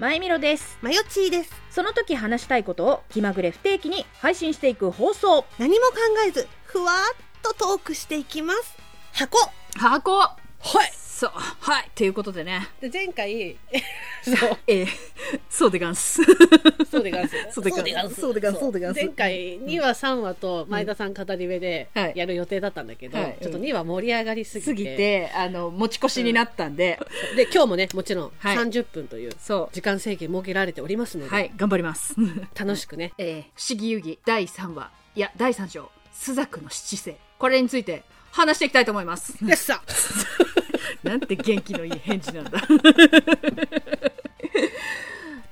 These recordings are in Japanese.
まゆみろです。まよちーです。その時話したいことを気まぐれ不定期に配信していく放送。何も考えずふわっとトークしていきます。箱。箱。はいそう。はい。ということでね。で前回 そう。えー、そうでがんす。そうでガンスそうでガンスそうでガンスそう。でガンス前回2話3話と前田さん語り部ではいやる予定だったんだけど、はい。ちょっと2話盛り上がりすぎて。すぎてあの持ち越しになったんで、で今日もねもちろんはい。30分というそ時間制限設けられておりますので、うはい。頑張ります。楽しくね。えー、不思議遊戯第3話。いや第3章。スザクの七星これについて話していきたいと思います。よっしゃなんて元気のいい返事なんだ。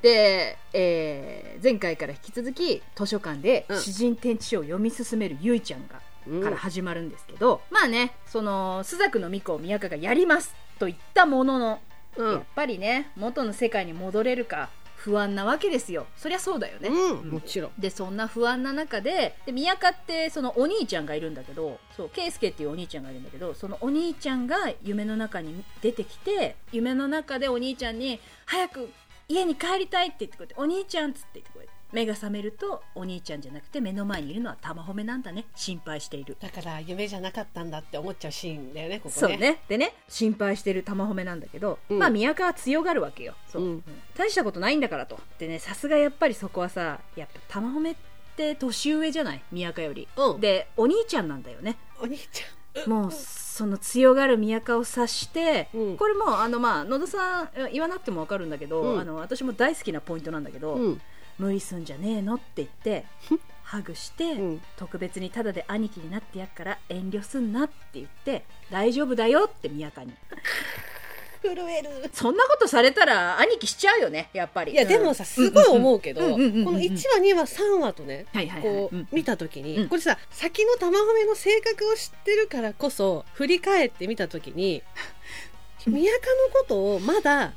で、えー前回から引き続き図書館でうん。詩人展示書を読み進めるゆいちゃんが、うんから始まるんですけどまあねその朱雀の巫女を宮川がやりますと言ったものの、うん。やっぱりね元の世界に戻れるか不安なわけですよ。そりゃそうだよね、うん。もちろん。でそんな不安な中でで宮川ってそのお兄ちゃんがいるんだけどそう圭介っていうお兄ちゃんがいるんだけどそのお兄ちゃんが夢の中に出てきて夢の中でお兄ちゃんに「早く家に帰りたい」って言ってこうやって「お兄ちゃん」っつって言ってこうやって目が覚めるとお兄ちゃんじゃなくて目の前にいるのは玉褒めなんだね。心配している。だから夢じゃなかったんだって思っちゃうシーンだよねここね。そうね。でね心配してる玉褒めなんだけど、うん。まあ宮川は強がるわけよ。そう、うん。うん大したことないんだからと。でねさすがやっぱりそこはさやっぱ玉褒めって年上じゃない？宮川より、うん。でお兄ちゃんなんだよね。お兄ちもうその強がる宮川を察して、うん。これもうあのまあ野田さん言わなくても分かるんだけど、うん。あの私も大好きなポイントなんだけど、ゃんうん無理すんじゃねえのって言ってハグして、うん。特別にタダで兄貴になってやっから遠慮すんなって言って大丈夫だよって宮川に。震える。そんなことされたら兄貴しちゃうよねやっぱり。いやでもさすごい思うけどこのうんうんうんうん。うん1話2話3話とねこう見た時に、うん。これさ先の玉褒めの性格を知ってるからこそ振り返ってみた時に 宮川のことをまだ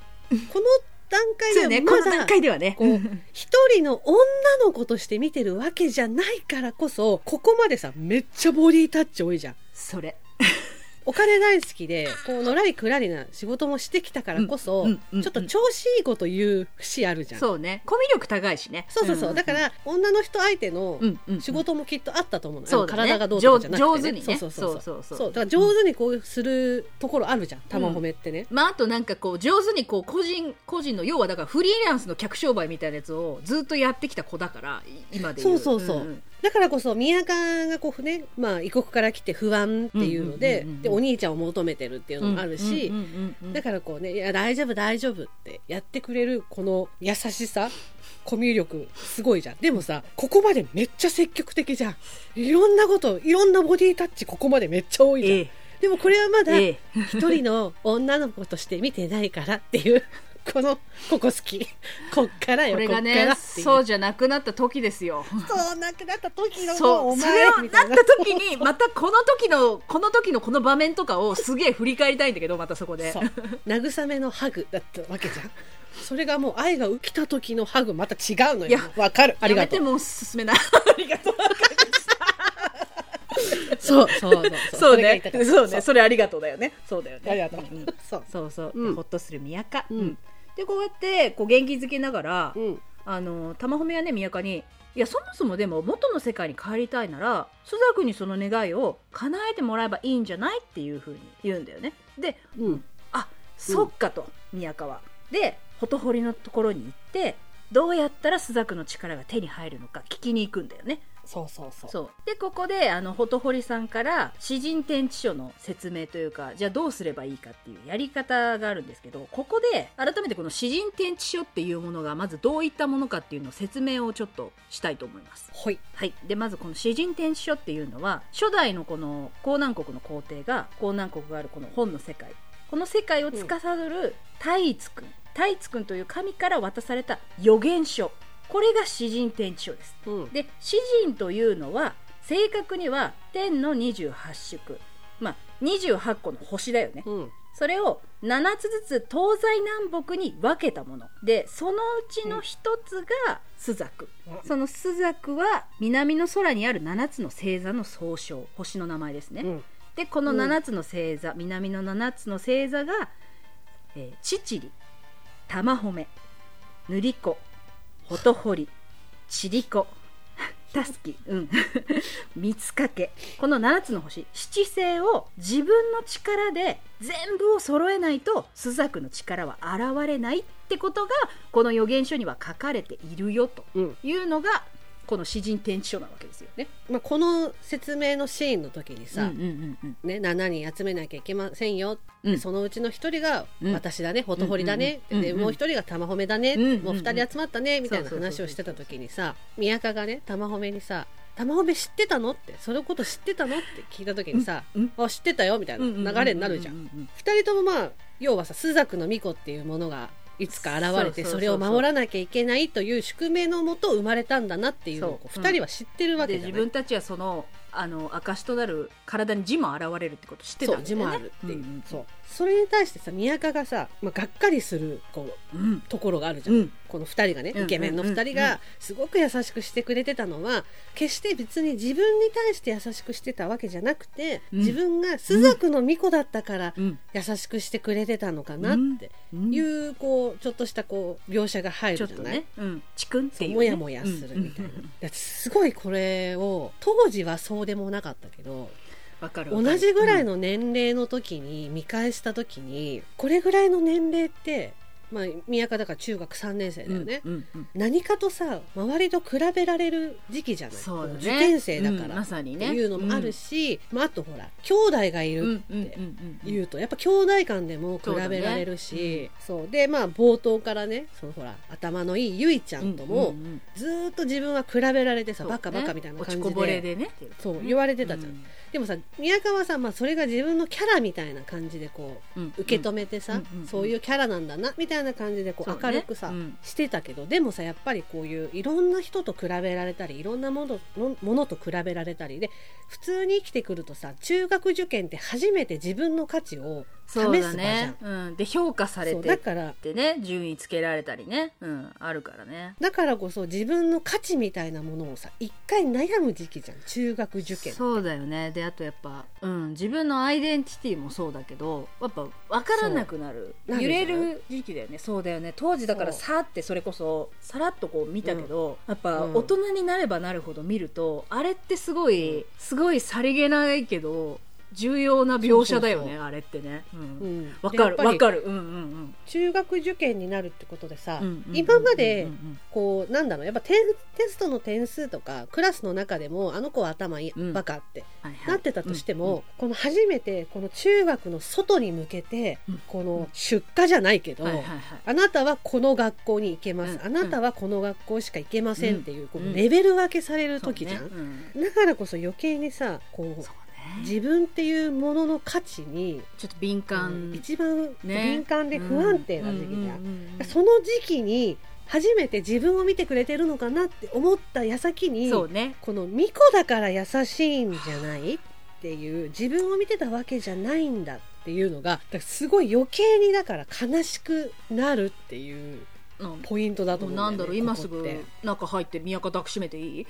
この段そうねこの階ではまだ段階ではねこう 一人の女の子として見てるわけじゃないからこそここまでさめっちゃボディタッチ多いじゃん。それお金大好きでこうのらりくらりな仕事もしてきたからこそ、うんうんうんちょっと調子いいこと言う節あるじゃん。そうね。コミュ力高いしね。そうそうそう、んだから女の人相手の仕事もきっとあったと思うの、そう体がどうとかじゃなくて、ね、上手にね。そうそうそう。そうだから上手にこうするところあるじゃん。玉褒めってね、まあ、あとなんかこう上手にこう個人個人の要はだからフリーランスの客商売みたいなやつをずっとやってきた子だからい今で言そうそうそう、んんだからこそ宮川がこうね、まあ、異国から来て不安っていうので,、でお兄ちゃんを求めてるっていうのもあるし、だからこうね「いや大丈夫大丈夫」ってやってくれるこの優しさコミュ力すごいじゃん。でもさここまでめっちゃ積極的じゃん。いろんなこといろんなボディタッチここまでめっちゃ多いじゃん、ええ。でもこれはまだええ。一人の女の子として見てないからっていうこのここ好き。こっからよこれがこっからねっていう。そうじゃなくなった時ですよそうなくなった時のそう。お前それをみたいな。った時に またこの時のこの時のこの場面とかをすげえ振り返りたいんだけどまたそこで。そう。慰めのハグだったわけじゃん。それがもう愛が浮きた時のハグまた違うのいやよわかる。ありがとう。やめてもう進めな。い ありがとう。そうそうそうそう。ねれが言いたかった。そうね。それありがとうだよね。そうだよね。ありがとう、んん。そう。そうそう、うっとする宮川、うんでこうやってこう元気づけながら、うん。あの玉褒めはね宮川にいやそもそもでも元の世界に帰りたいなら朱雀にその願いを叶えてもらえばいいんじゃないっていうふうに言うんだよね。でうん。あそっかと、宮川。でほ堀のところに行ってどうやったら朱雀の力が手に入るのか聞きに行くんだよねそうそうそう。そう。でここであのほ堀さんから詩人展示書の説明というかじゃあどうすればいいかっていうやり方があるんですけどここで改めてこの詩人展示書っていうものがまずどういったものかっていうのを説明をちょっとしたいと思います。ほい。はい、でまずこの詩人展示書っていうのは初代のこの江南国の皇帝が江南国があるこの本の世界。この世界を司る太一君太一君という神から渡された予言書これが詩人展示書です。うん。で詩人というのは正確には天の28宿。まあ28個の星だよね。うん。それを7つずつ東西南北に分けたもの。でそのうちの1つが朱雀。その朱雀は南の空にある7つの星座の総称。星の名前ですね、うん。でこの7つの星座、南の7つの星座が、えー、チチリ玉褒め塗り子ほとほりちりこたすき、うん、三つかけ。この7つの星七星を自分の力で全部を揃えないと朱雀の力は現れないってことがこの予言書には書かれているよとうん。いうのがこの詩人天地書なわけですよね。まあ、この説明のシーンの時にさ、うんうんうんうん。ね、7人集めなきゃいけませんよ、うん。そのうちの1人がうん。私だね、ほとほりだね、うんうんうんでもう1人が玉褒めだね、うんうんうんもう2人集まったねみたいな話をしてた時にさ宮川がね玉褒めにさ「玉褒め知ってたの?」って「そのこと知ってたの?」って聞いた時にさ「うんあ知ってたよ」みたいな流れになるじゃん。ううううん2人ともまあ要はさ朱雀の巫女っていうものがいつか現れてそれを守らなきゃいけないという宿命のもと生まれたんだなっていうのをそう。2人は知ってるわでけじゃない。自分たちはそのあの証となる体に字も現れるってこと知ってたんだよね。そう字もあるっていう、んん。そうそれに対してさ宮川がさ、まあ、がっかりするこううん。ところがあるじゃん、うん。この2人がねうんイケメンの2人がすごく優しくしてくれてたのは決して別に自分に対して優しくしてたわけじゃなくて、うん。自分が朱雀の巫女だったからうん。優しくしてくれてたのかなってうん。いうこうちょっとしたこう描写が入るじゃない、ね、うん、チクンっていう、ね、もやもやするみたいな、すごいこれを当時はそうでもなかったけど同じぐらいの年齢の時に見返した時にこれぐらいの年齢って、まあ、宮川だから中学3年生だよね、うんうんうん。何かとさ周りと比べられる時期じゃない。そうだね。受験生だかうんら、まさにね。っていうのもあるし、まあ、あとほら兄弟がいるって言うとやっぱ兄弟間でも比べられるしそう,、でまあ冒頭からねそのほら頭のいいゆいちゃんとも、うんうんうんずーっと自分は比べられてさ、バカバカみたいな感じで落ちこぼれでね。そう言われてたじゃん。うんでもさ宮川さん、まあ、それが自分のキャラみたいな感じでこううん。受け止めてさ、うん。うん。そういうキャラなんだなみたいな感じでこう明るくさ、うん。してたけどでもさやっぱりこういういろんな人と比べられたりいろんなもののものと比べられたりで普通に生きてくるとさ中学受験って初めて自分の価値をそうだ場じゃん。ね、うん、で評価されてっだからてね順位つけられたりね、うん、あるからね。だからこそ自分の価値みたいなものをさ一回悩む時期じゃん。中学受験そうだよね。であとやっぱ、うん、自分のアイデンティティもそうだけどやっぱ分からなくなる。揺れる時期だよね。そうだよね。当時だからさーってそれこそさらっとこう見たけど、やっぱうん。大人になればなるほど見るとあれってすごいすごいさりげないけど重要な描写だよねあれってね。ううん。んわ、かるわかる。うんうん中学受験になるってことでさ、うんうん今までうんうん。こうなんだろうやっぱテテストの点数とかクラスの中でもあの子は頭いい、うんバカってはいはい。なってたとしても、この初めてこの中学の外に向けて、うん。この出荷じゃないけど、はいはいはい。あなたはこの学校に行けます、うんあなたはこの学校しか行けませんっていう,、こレベル分けされる時じゃん、だからこそ余計にさこう自分っていうものの価値に、ちょっと敏感、一番ね。敏感で不安定な時期じゃん、その時期に初めて自分を見てくれてるのかなって思った矢先にね。この巫女だから優しいんじゃないっていう自分を見てたわけじゃないんだっていうのがすごい余計にだから悲しくなるっていううんポイントだと思うんだよねなんだろう今すぐ中入って宮川抱きしめていい？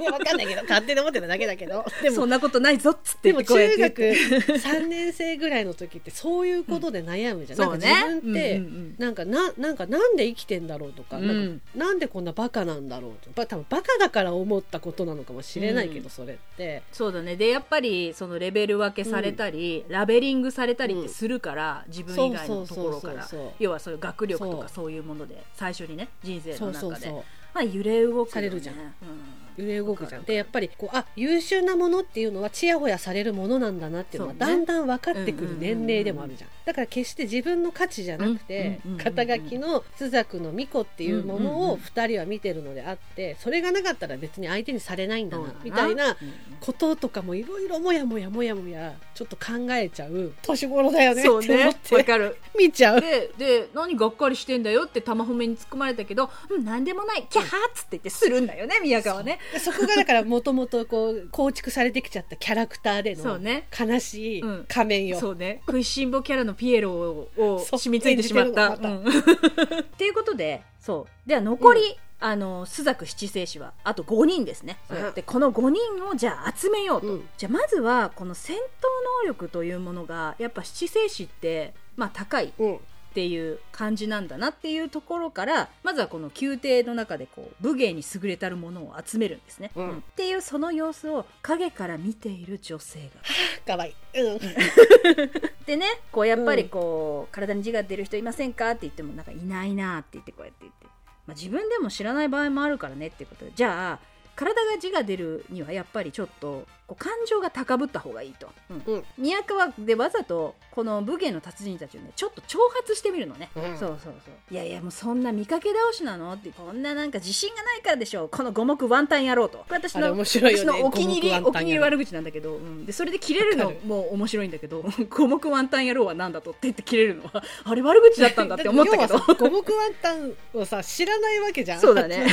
いやわかんないけど勝手に思ってただけだけど。でもそんなことないぞっつってでも中学3年生ぐらいの時ってそういうことで悩むじゃん、そうね。なんか自分って、うんうんうん。なんかななんかなんで生きてんだろうとか,、うん。なんかなんでこんなバカなんだろうとか。多分バカだから思ったことなのかもしれないけど、うん。それって。そうだね。でやっぱりそのレベル分けされたり、ラベリングされたりってするから、自分以外のところから。要はそういう学力とかそそういうもので最初にね人生の中で。そうそうそう。まあ揺れ動くよね。されるじゃん。うん揺れ動くじゃん。でやっぱりこうあ優秀なものっていうのはちやほやされるものなんだなっていうのはだんだん分かってくる年齢でもあるじゃん。だから決して自分の価値じゃなくて肩書きの朱雀の巫女っていうものを2人は見てるのであってそれがなかったら別に相手にされないんだなみたいなうんこととかもいろいろもやもやもやもやちょっと考えちゃう年頃だよねって思っそうね。わてかる。見ちゃう。でで何がっかりしてんだよって玉褒めに突っ込まれたけど「うん何でもない。キャー」っつって言ってするんだよね宮川ね。で そこがだからもともとこう構築されてきちゃったキャラクターでの悲しいうん。仮面よ、そうね。食いしん坊キャラのピエロを染みついてしまった。演じ ていうことでそう。では残り、あの朱雀七星子はあと5人ですね、うん。でこの5人をじゃあ集めようと、うん。じゃあまずはこの戦闘能力というものがやっぱ七星子ってまあ高い。うんっていう感じなんだなっていうところからまずはこの宮廷の中でこう武芸に優れたるものを集めるんですね、うん。っていうその様子を影から見ている女性が。かわいい。うん。でねこうやっぱりこう、体に字が出る人いませんか？って言ってもなんかいないなって言ってこうやって言って、まあ、自分でも知らない場合もあるからねっていうことで。じゃあ体が字が出るにはやっぱりちょっとこう感情が高ぶった方がいいと、うん。うん。宮川でわざとこの武芸の達人たちをねちょっと挑発してみるのね、うん。そうそうそう。いやいやもうそんな見かけ倒しなのってこんななんか自信がないからでしょこの五目ワンタン野郎と。これ私のね。私のお気に入りお気に入り悪口なんだけど、うん、でそれで切れるのも面白いんだけど。五目ワンタン野郎はなんだとって言って切れるのは。あれ悪口だったんだって思ったけど。五目ワンタンをさ知らないわけじゃん。そうだね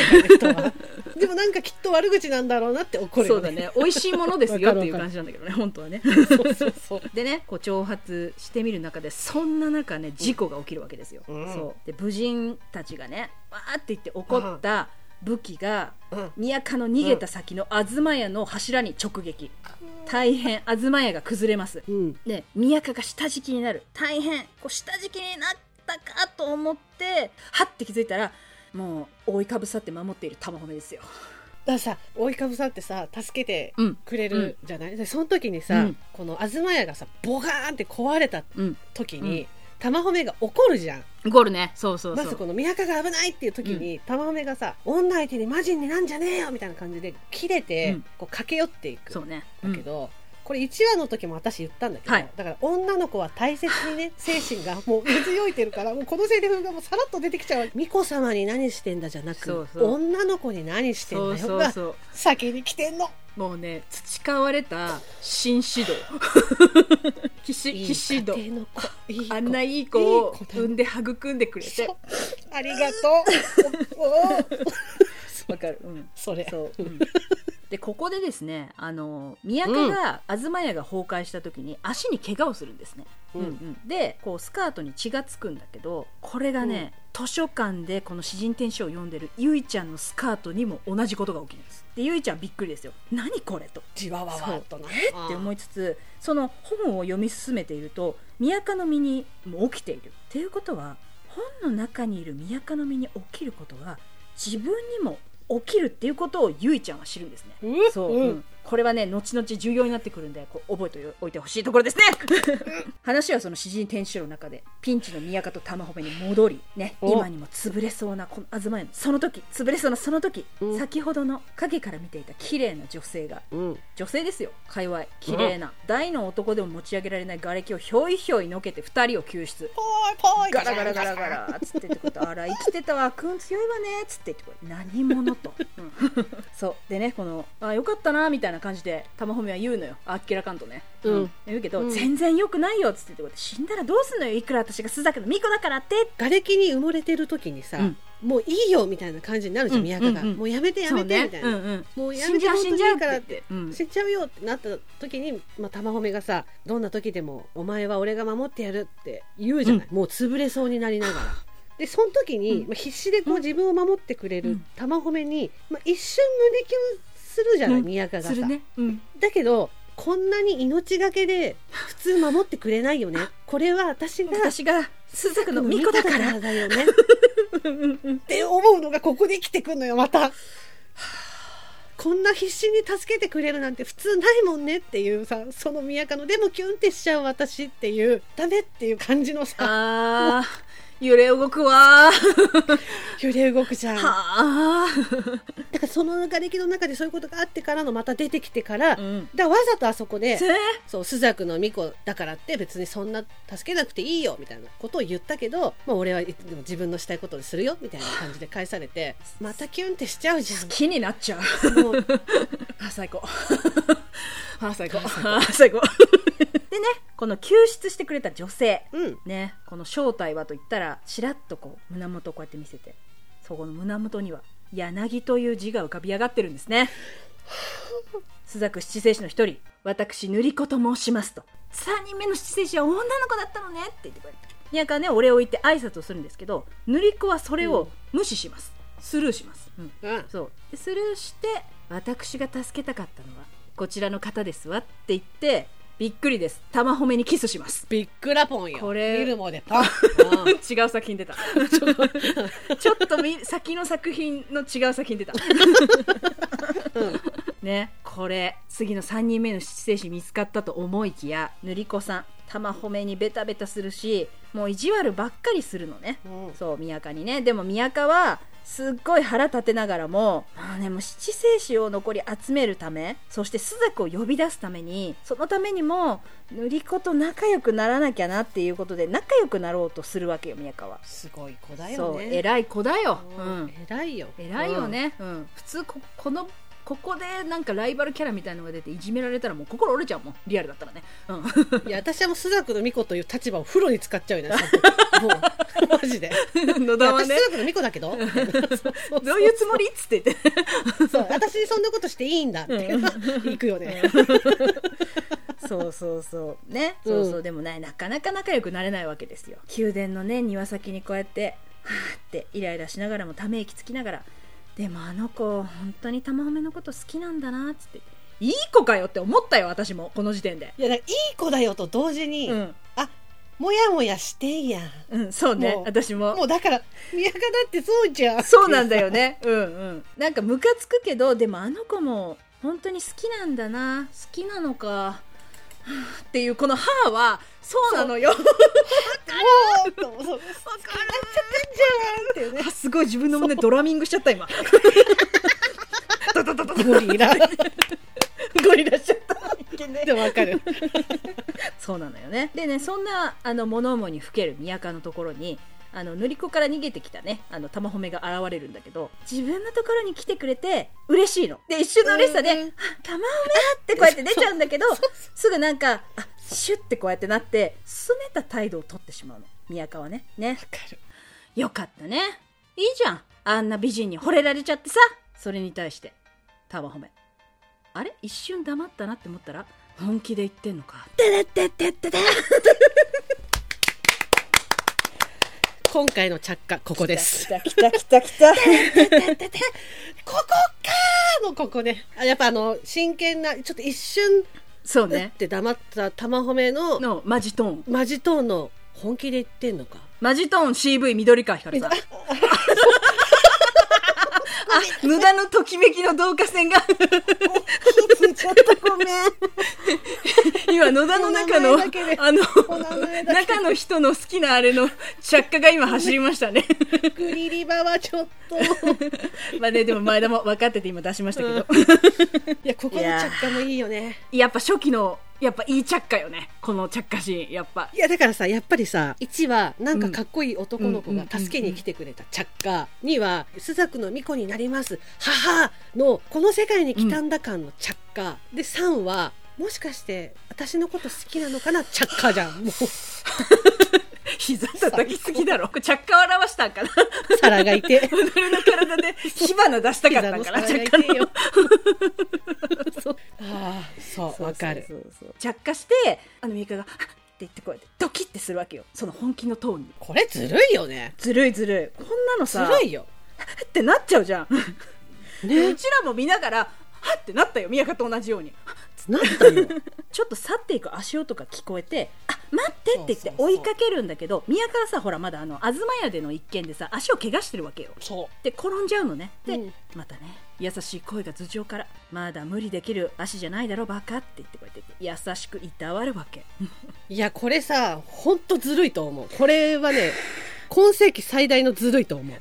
でもなんかきっと悪口なんだろうなって怒るよそうだね。美味しいものですよっていう感じなんだけどね 本当はね。そうそうそう。でねこう挑発してみる中でそんな中ね事故が起きるわけですよ、うん。そう。で武人たちがねわーって言って怒った武器がうん。宮家の逃げた先の東屋の柱に直撃。大変東屋が崩れます。うん。で宮家が下敷きになる。大変こう下敷きになったかと思ってはって気づいたらもう覆いかぶさって守っている玉褒めですよ。だからさ覆いかぶさってさ助けてうんくれるじゃない、でその時にさ、うん。この東屋がさボガーンって壊れたうん時に、うん。玉褒めが怒るじゃん。ゴールね。そうそうそう。まずこの宮家が危ないっていう時に、玉褒めがさ女相手に魔人になんじゃねえよみたいな感じで切れて、うん。こう駆け寄っていくそうね。だけど、これ1話の時も私言ったんだけど、はい。だから女の子は大切にね 精神がもう根強いてるからもうこのセリフがもうさらっと出てきちゃう。巫女様に何してんだじゃなく女の子に何してんだよがそうそう先に来てんの。もうね培われた新指導。騎士いい騎士道家庭の子。いい子。あんないい子を産んで育んでくれて。ありがとう。わかる、うん、それ。そう、うんでここでですねあの宮家が、東屋が崩壊した時に足に怪我をするんですね、うん。うんうん。でこうスカートに血がつくんだけどこれがね、図書館でこの詩人天使を読んでるゆいちゃんのスカートにも同じことが起きるんです。でゆいちゃんびっくりですよ。何これと。じわわわ。っとなって思いつつその本を読み進めていると宮家の身にも起きている。っていうことは本の中にいる宮家の身に起きることが自分にも起きるっていうことをゆいちゃんは知るんですね。うんそう、うんうんこれはね後々重要になってくるんでこう覚えておいてほしいところですね。話はその詩人天使の中でピンチの宮家と玉褒めに戻りねお。今にも潰れそうなこの東屋のその時潰れそうなその時、うん。先ほどの影から見ていた綺麗な女性がうん。女性ですよ界隈。綺麗な、大の男でも持ち上げられない瓦礫をひょいひょいのけて2人を救出。ぽいぽい。ガラガラガラガラっつってってこと。あら生きてた。わくん強いわねっつってってこれ何者と、うん。そう。でねこのあよかったなみたいな感じで玉褒めは言うのよ。あっけらかんとね、うん。言うけど、うん。全然よくないよっつってってこと死んだらどうすんのよ。いくら私が須坂の巫女だからって。瓦礫に埋もれてる時にさ、うん。もういいよみたいな感じになるじゃん、うん。宮家が、うん。うんもうやめてやめてみたいな、そうねうんうん。もうや死んじゃうめて。死んじゃうからって死んじゃうよってなった時に、まあ、玉褒めがさどんな時でもお前は俺が守ってやるって言うじゃない、もう潰れそうになりながら。でその時に、うん。まあ、必死でこう自分を守ってくれるうん。玉褒めに、まあ、一瞬胸キュンするじゃない、うん。宮家がさ、ね、うん、だけどこんなに命がけで普通守ってくれないよね。これは私が私が須坂の巫女だから。だよね。って思うのがここで生きてくんのよまた。こんな必死に助けてくれるなんて普通ないもんねっていうさその宮家のでもキュンってしちゃう私っていうダメっていう感じのさ。あー揺れ動くわ。ー 揺れ動くじゃん。だかはあ、らその瓦礫の中でそういうことがあってからのまた出てきてから、うん、だわざとあそこでせそう朱雀の巫女だからって別にそんな助けなくていいよみたいなことを言ったけど、まあ、俺は自分のしたいことでするよみたいな感じで返されて またキュンってしちゃうじゃん。気になっちゃう。もう。あ最高。あ最高。あ最高。でねこの救出してくれた女性。うん。ねこの正体はと言ったらちらっとこう胸元をこうやって見せて。そこの胸元には柳という字が浮かび上がってるんですね。朱雀七星子の一人。私塗り子と申しますと。3人目の七星子は女の子だったのね。って言ってくれて宮川ねお礼を言って挨拶をするんですけど塗り子はそれを無視します、スルーします、うん。うん。そう。でスルーして私が助けたかったのはこちらの方ですわ。って言ってびっくりです。玉褒めにキスします。びっくらぽんよ。これ見るもでパン、うん。違う作品出た。ちょっとみ先の作品の違う作品出た、ねこれ次の3人目の七星子見つかったと思いきや塗り子さん玉褒めにベタベタするしもう意地悪ばっかりするのね、うん。そう宮香にね。でも宮香はすっごい腹立てながらもあねもう七星子を残り集めるためそして朱雀を呼び出すためにそのためにも塗り子と仲良くならなきゃなっていうことで仲良くなろうとするわけよ宮香は。すごい子だよそうね偉い子だよ、ううん。ん、偉いよ。偉いよ、ね、うん。普通ここのここでなんかライバルキャラみたいのが出ていじめられたらもう心折れちゃうもん。リアルだったらね、うん、うんいや私はもう朱雀の巫女という立場を風呂に使っちゃうよね もう。マジで。野田はね。私朱雀の巫女だけど。そうそうどういうつもりっつって。言ってそう私にそんなことしていいんだって。行くよね。そうそうそう。ね、うん。そうそう。でもねなかなか仲良くなれないわけですよ。宮殿のね庭先にこうやってはーってイライラしながらもため息つきながらでもあの子本当に玉褒めのこと好きなんだなっつって。いい子かよって思ったよ私もこの時点で。いやいい子だよと同時に、うん、あもやもやしてんやうん、そうねもう私も。もうだから宮川だってそうじゃん。そうなんだよね。うんうん。なんかムカつくけどでもあの子も本当に好きなんだな。好きなのかっていうこの「は」はそうなのよ。もうそう。そう好きになってんじゃんっていうねあすごい自分の胸ドラミングしちゃった今。ゴリラゴリラしちゃったわかるそうなのよねでねそんなあの物思いにふける宮川のところにあの塗り子から逃げてきたねあの玉褒めが現れるんだけど自分のところに来てくれて嬉しいの。で一瞬の嬉しさで「うんうん。あ玉褒め!」ってこうやって出ちゃうんだけどすぐなんかあシュッてこうやってなって拗ねた態度を取ってしまうの。宮川ね。ね。わかる。よかったね。いいじゃん。あんな美人に惚れられちゃってさ。それに対して玉褒め。あれ？一瞬黙ったなって思ったら本気で言ってんのか。てれってってってて今回の着火ここです。来た来た来た来たここかーのここね。あやっぱあの真剣なちょっと一瞬そうっねて黙った玉褒めののマジトーン。マジトーンの本気で言ってんのか。マジトーン CV 緑川光さん あ無駄のときめきの導火線が。ちょっとごめん今野田の中のあの中の人の好きなあれの着火が今走りましたねグリリバはちょっとまあねでも前田も分かってて今出しましたけど、いやここの着火もいいよねやっぱ初期のやっぱいい着火よね。この着火シー。ンやっぱ。いやだからさやっぱりさ1はなんかかっこいい男の子が助けに来てくれた着火2は「朱雀の巫女になります。母」のこの世界に来たんだ感の着火で3はもしかして私のこと好きなのかな？着火じゃん。もう 膝叩きすぎだろ。着火を表したんかな。皿がいて。己の体で火花出したかったんかな 着火の。そう。ああそうわかるそうそうそう。着火してあのミカが「はっ」って言ってこうやってドキッてするわけよ。その本気のトーンに。これずるいよね。ずるいずるい。こんなのずさるいよ。ってなっちゃうじゃん、ね。うちらも見ながらはってなったよ宮香と同じようになったよ ちょっと去っていく足音が聞こえて「あ待って」って言って追いかけるんだけど宮川さほらまだあの東屋での一件でさ足を怪我してるわけよ。そで転んじゃうのね。で、うん。またね優しい声が頭上から「まだ無理できる足じゃないだろバカ」って言ってこうやって優しくいたわるわけ。ういやこれさほんとずるいと思う。これはね今世紀最大のずるいと思う。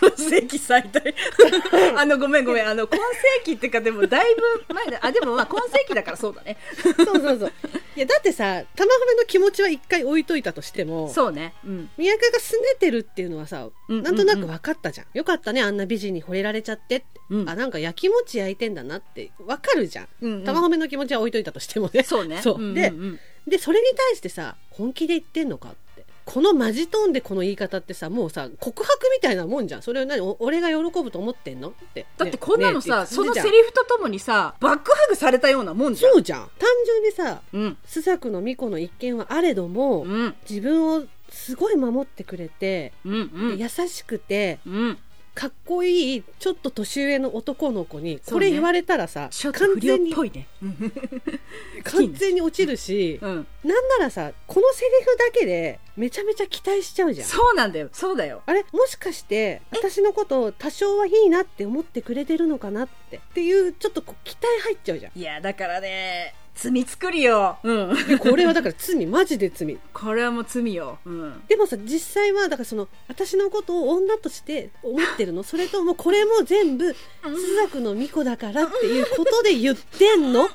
今世紀最大。あのごめんごめん。あの今世紀っていうかでもだいぶ前だ。あでもまあ今世紀だからそうだね。そうそうそう。いやだってさ玉褒めの気持ちは一回置いといたとしてもそうね。うん。宮川がすねてるっていうのはさ、うんなんとなく分かったじゃん、よかったねあんな美人に惚れられちゃってって、うん。あなんか焼きもち焼いてんだなって分かるじゃん、うんうん。玉褒めの気持ちは置いといたとしてもね。そうね。そう、んんでん。でそれに対してさ本気で言ってんのかってこのマジトーンでこの言い方ってさもうさ告白みたいなもんじゃん。それを何お俺が喜ぶと思ってんの？って。だってこんなのさ、ねそのセねリフとともにさバックハグされたようなもんじゃん。そうじゃん。単純にさうん。朱雀の巫女の一件はあれども、うん。自分をすごい守ってくれて、うんうん。優しくてうんかっこいいちょっと年上の男の子にこれ言われたらさ、ちょっと不良っ完全にねうん。完全に落ちるし、うん。なんならさこのセリフだけでめちゃめちゃ期待しちゃうじゃん。そうなんだよ。そうだよ。あれ？もしかして私のことを多少はいいなって思ってくれてるのかなって。っていうちょっとこう期待入っちゃうじゃん。いやだからね罪作りよ。うん。でこれはだから罪マジで罪。これはもう罪よ。うん。でもさ実際はだからその私のことを女として思ってるの？それともこれも全部朱雀の巫女だからっていうことで言ってんの？っ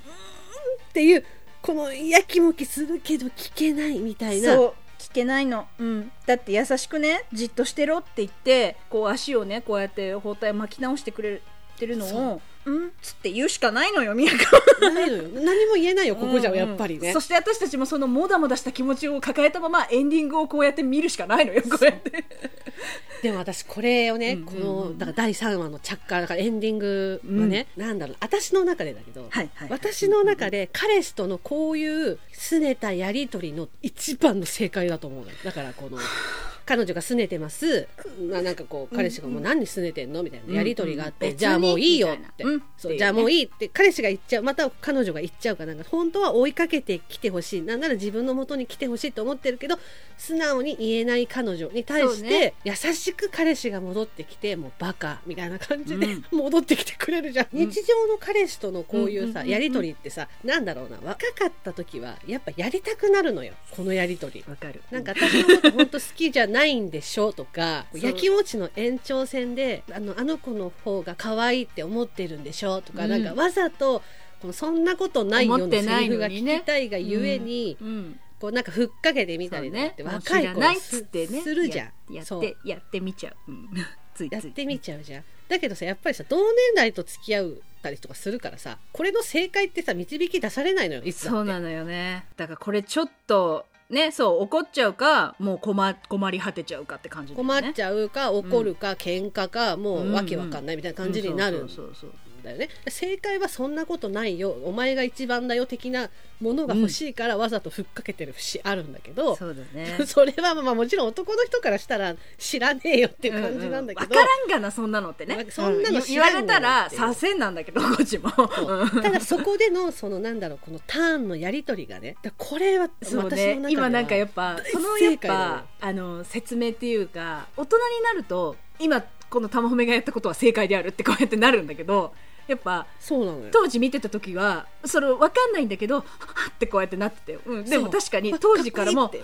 ていうこのやきもきするけど聞けないみたいな。そう。聞けないの、うん、だって優しくねじっとしてろって言ってこう足をねこうやって包帯巻き直してくれてるのを「うん?」っつって言うしかないのよ宮川。ないのよ。何も言えないよここじゃやっぱりね。そして私たちもそのもだもだした気持ちを抱えたままエンディングをこうやって見るしかないのよこうやって。でも私これをね、うんうんうん。このだから第3話の着火だからエンディングはね、なんだろう私の中でだけど、はいはい私の中で彼氏とのこうい。う拗ねたやり取りの一番の正解だと思うだからこの彼女が拗ねてます、まあ、なんかこう彼氏がもう何に拗ねてんの？みたいな。やり取りがあって、じゃあもういいよって、そうじゃあもういいって。彼氏が言っちゃう。また彼女が言っちゃうかなんか本当は追いかけてきてほしい。なんなら自分の元に来てほしいと思ってるけど素直に言えない彼女に対して、優しく彼氏が戻ってきてもうバカみたいな感じで、うん。戻ってきてくれるじゃん、うん。日常の彼氏とのこういうさ、やり取りってさなんだろうな。若かった時はやっぱやりたくなるのよ。このやり取り。わかる。なんか私のこと本当好きじゃないんでしょとかやきもちの延長線であのあの子の方が可愛いって思ってるんでしょとか、うん。なんかわざとこのそんなことないようなセリフが聞きたいがゆえに、うん。こうなんかふっかけてみたりね。若い子ないっってねするじゃんやってやってみちゃう、うん、ついつい。やってみちゃうじゃん。だけどさやっぱりさ同年代と付き合うたりとかするからさこれの正解ってさ導き出されないのよいつだって。そうなのよね。だからこれちょっとねそう怒っちゃうかもう困困り果てちゃうかって感じね。困っちゃうか怒るか、喧嘩かもうわけわかんないみたいな感じになるだよね。正解はそんなことないよ。お前が一番だよ的なものが欲しいからわざとふっかけてる節あるんだけど、そうだね。それはまあもちろん男の人からしたら知らねえよっていう感じなんだけど、ううわからんがなそんなのってね。そんなの言われたらっていう。左遷なんだけど こっちも。ただそこでのそのなんだろうこのターンのやり取りがねだこれは私の中ではね今なんかやっぱ大そのやっぱねあの説明っていうか大人になると今この玉褒めがやったことは正解であるってこうやってなるんだけどやっぱそうなのよ。当時見てた時はそれ分かんないんだけどはっってこうやってなってて、うん、でも確かに当時からもいいって。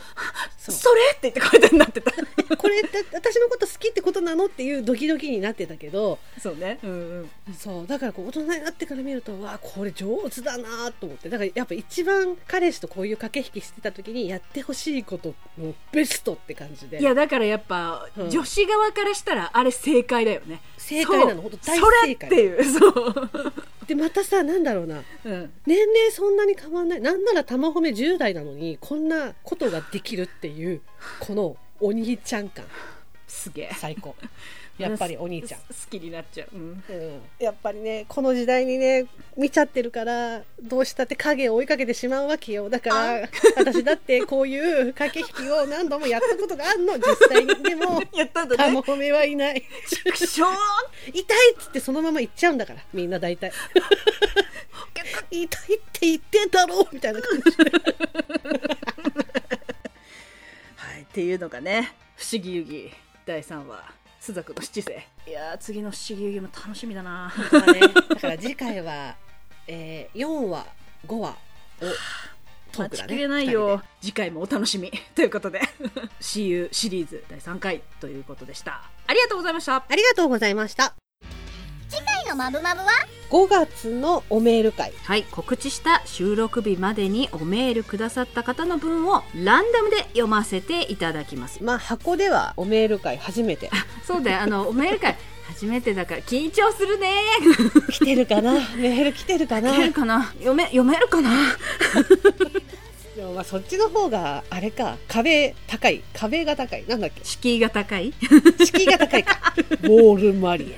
そそうれって言ってこうやってなってた。これだ私のこと好きってことなのっていうドキドキになってたけどそうね。うんうん。そう。だからこう大人になってから見るとわあこれ上手だなと思って。だからやっぱ一番彼氏とこういう駆け引きしてた時にやってほしいことのベストって感じで。いやだからやっぱ、うん。女子側からしたらあれ正解だよね正解なの本当大そ正解れっていうそう、でまたさなんだろうな。うん、年齢そんなに変わんない。なんなら玉褒め10代なのにこんなことができるっていうこのお兄ちゃん感。すげえ。最高 やっぱりお兄ちゃん。好きになっちゃう、うん。うん。やっぱりねこの時代にね見ちゃってるからどうしたって影を追いかけてしまうわけよ。だから私だってこういう駆け引きを何度もやったことがあるの。実際に。でも やったんだね。玉褒めはいない。畜生痛いっつってそのまま行っちゃうんだから。みんな大体。痛いって言ってたろみたいな感じ。で はい。っていうのがね「不思議遊戯」第3話「朱雀の七世」いやー次の「不思議遊戯」も楽しみだな。だからねだから次回は、えー、4話5話をトークだね。待ちきれないよ。次回もお楽しみ。ということで「See you」シリーズ第3回ということでした。ありがとうございました。ありがとうございました。次回のマブマブは？5月のおメール会。はい告知した収録日までにおメールくださった方の分をランダムで読ませていただきます。まあ箱ではおメール会初めて。そうだよ。あのおメール会初めてだから緊張するね。来てるかな？メール来てるかな？読めるかな？読め読めるかな？でもまあそっちの方があれか。壁高い。壁が高い。なんだっけ？敷居が高い？敷居が高いか。ウォールマリ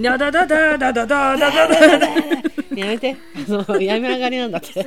ダダダダダダダダダダアやめてあのやめ上がりなんだって